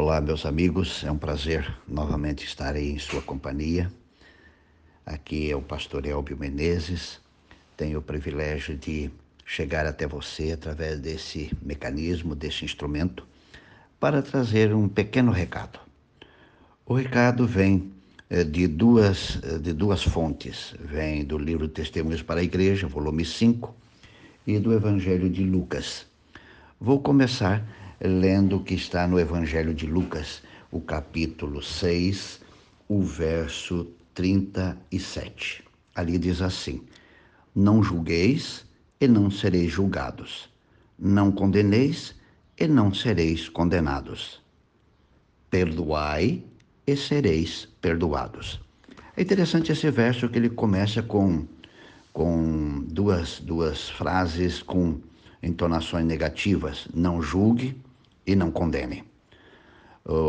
Olá, meus amigos, é um prazer novamente estar aí em sua companhia. Aqui é o pastor Elbio Menezes. Tenho o privilégio de chegar até você através desse mecanismo, desse instrumento, para trazer um pequeno recado. O recado vem eh, de duas, eh, de duas fontes. Vem do livro Testemunhos para a Igreja, volume 5, e do Evangelho de Lucas. Vou começar lendo o que está no Evangelho de Lucas, o capítulo 6, o verso 37. Ali diz assim: Não julgueis e não sereis julgados. Não condeneis e não sereis condenados. Perdoai e sereis perdoados. É interessante esse verso que ele começa com, com duas, duas frases com entonações negativas: não julgue e não condene.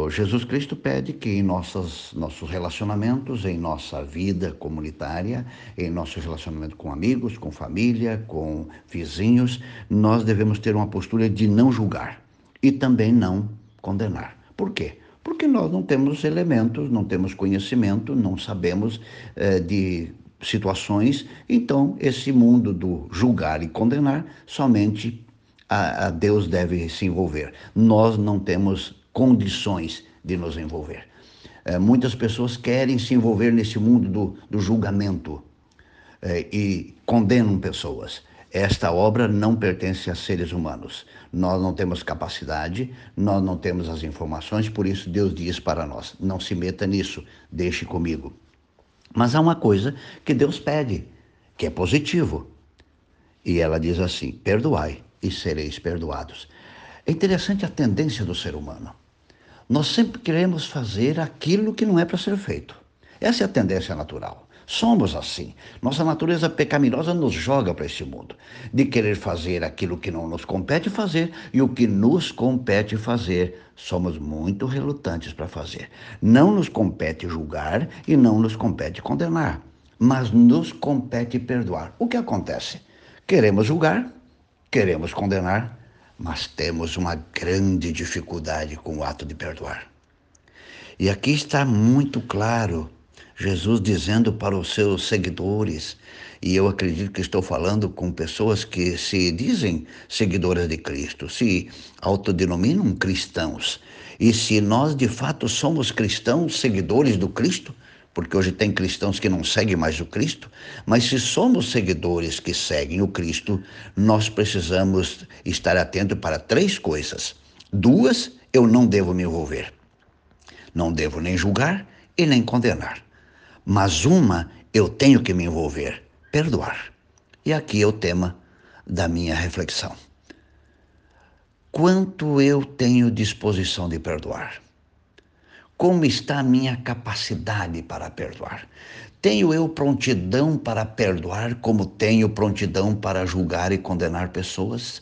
Jesus Cristo pede que em nossas, nossos relacionamentos, em nossa vida comunitária, em nosso relacionamento com amigos, com família, com vizinhos, nós devemos ter uma postura de não julgar e também não condenar. Por quê? Porque nós não temos elementos, não temos conhecimento, não sabemos eh, de situações, então esse mundo do julgar e condenar somente a, a Deus deve se envolver. Nós não temos condições de nos envolver. É, muitas pessoas querem se envolver nesse mundo do, do julgamento é, e condenam pessoas. Esta obra não pertence a seres humanos. Nós não temos capacidade, nós não temos as informações, por isso Deus diz para nós: não se meta nisso, deixe comigo. Mas há uma coisa que Deus pede, que é positivo. E ela diz assim: perdoai e sereis perdoados. É interessante a tendência do ser humano. Nós sempre queremos fazer aquilo que não é para ser feito. Essa é a tendência natural. Somos assim. Nossa natureza pecaminosa nos joga para esse mundo, de querer fazer aquilo que não nos compete fazer e o que nos compete fazer, somos muito relutantes para fazer. Não nos compete julgar e não nos compete condenar, mas nos compete perdoar. O que acontece? Queremos julgar, queremos condenar, mas temos uma grande dificuldade com o ato de perdoar. E aqui está muito claro Jesus dizendo para os seus seguidores, e eu acredito que estou falando com pessoas que se dizem seguidoras de Cristo, se autodenominam cristãos. E se nós de fato somos cristãos, seguidores do Cristo, porque hoje tem cristãos que não seguem mais o Cristo, mas se somos seguidores que seguem o Cristo, nós precisamos estar atentos para três coisas. Duas, eu não devo me envolver. Não devo nem julgar e nem condenar. Mas uma eu tenho que me envolver: perdoar. E aqui é o tema da minha reflexão. Quanto eu tenho disposição de perdoar? Como está a minha capacidade para perdoar? Tenho eu prontidão para perdoar como tenho prontidão para julgar e condenar pessoas?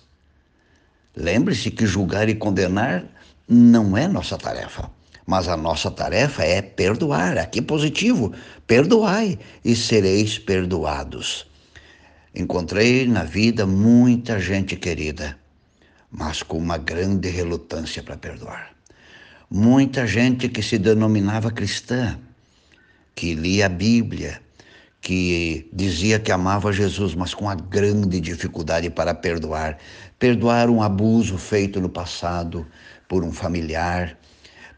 Lembre-se que julgar e condenar não é nossa tarefa. Mas a nossa tarefa é perdoar. Aqui positivo, perdoai e sereis perdoados. Encontrei na vida muita gente querida, mas com uma grande relutância para perdoar. Muita gente que se denominava cristã, que lia a Bíblia, que dizia que amava Jesus, mas com a grande dificuldade para perdoar. Perdoar um abuso feito no passado por um familiar,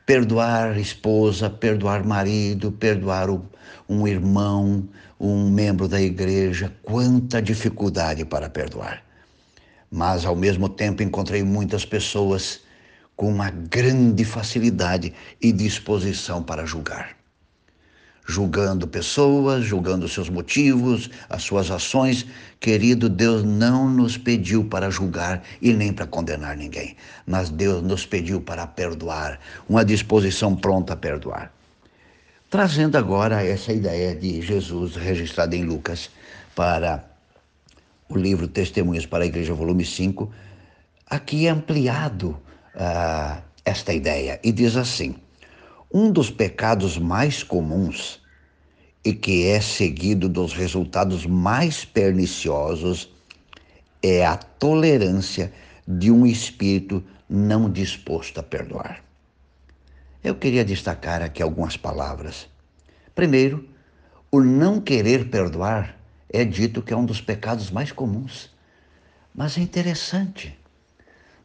perdoar esposa, perdoar marido, perdoar um irmão, um membro da igreja, quanta dificuldade para perdoar. Mas ao mesmo tempo encontrei muitas pessoas com uma grande facilidade e disposição para julgar julgando pessoas, julgando seus motivos, as suas ações. Querido, Deus não nos pediu para julgar e nem para condenar ninguém, mas Deus nos pediu para perdoar, uma disposição pronta a perdoar. Trazendo agora essa ideia de Jesus registrada em Lucas para o livro Testemunhos para a Igreja, volume 5, aqui é ampliado uh, esta ideia e diz assim. Um dos pecados mais comuns e que é seguido dos resultados mais perniciosos é a tolerância de um espírito não disposto a perdoar. Eu queria destacar aqui algumas palavras. Primeiro, o não querer perdoar é dito que é um dos pecados mais comuns. Mas é interessante.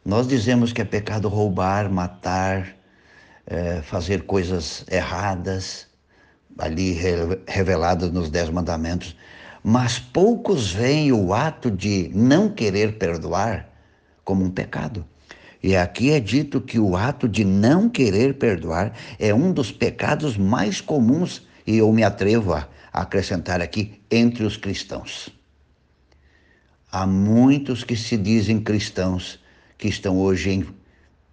Nós dizemos que é pecado roubar, matar, é, fazer coisas erradas, ali reveladas nos Dez Mandamentos, mas poucos veem o ato de não querer perdoar como um pecado. E aqui é dito que o ato de não querer perdoar é um dos pecados mais comuns, e eu me atrevo a acrescentar aqui, entre os cristãos. Há muitos que se dizem cristãos que estão hoje em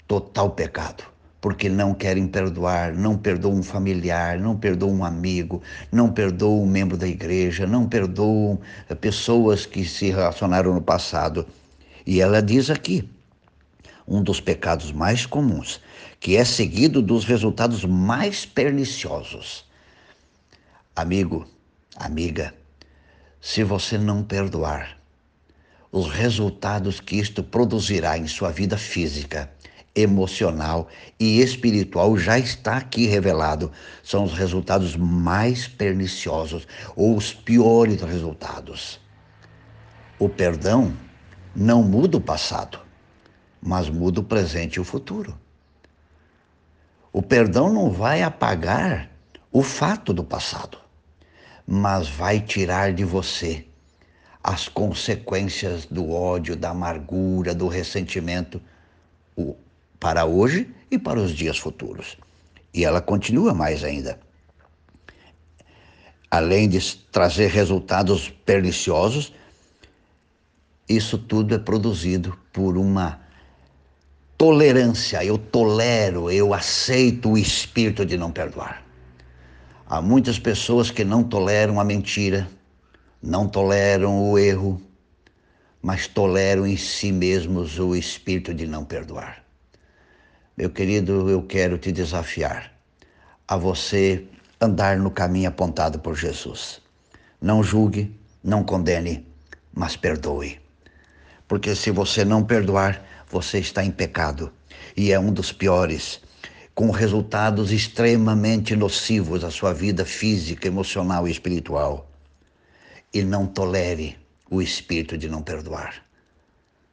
total pecado, porque não querem perdoar, não perdoam um familiar, não perdoam um amigo, não perdoam um membro da igreja, não perdoam eh, pessoas que se relacionaram no passado. E ela diz aqui, um dos pecados mais comuns, que é seguido dos resultados mais perniciosos. Amigo, amiga, se você não perdoar, os resultados que isto produzirá em sua vida física, emocional e espiritual já está aqui revelado. São os resultados mais perniciosos ou os piores resultados. O perdão não muda o passado, mas muda o presente e o futuro. O perdão não vai apagar o fato do passado, mas vai tirar de você as consequências do ódio, da amargura, do ressentimento para hoje e para os dias futuros. E ela continua mais ainda. Além de trazer resultados perniciosos, isso tudo é produzido por uma tolerância. Eu tolero, eu aceito o espírito de não perdoar. Há muitas pessoas que não toleram a mentira, não toleram o erro, mas toleram em si mesmos o espírito de não perdoar. Meu querido, eu quero te desafiar a você andar no caminho apontado por Jesus. Não julgue, não condene, mas perdoe. Porque se você não perdoar, você está em pecado e é um dos piores, com resultados extremamente nocivos à sua vida física, emocional e espiritual e não tolere o espírito de não perdoar.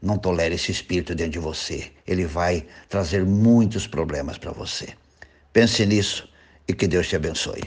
Não tolere esse espírito dentro de você. Ele vai trazer muitos problemas para você. Pense nisso e que Deus te abençoe.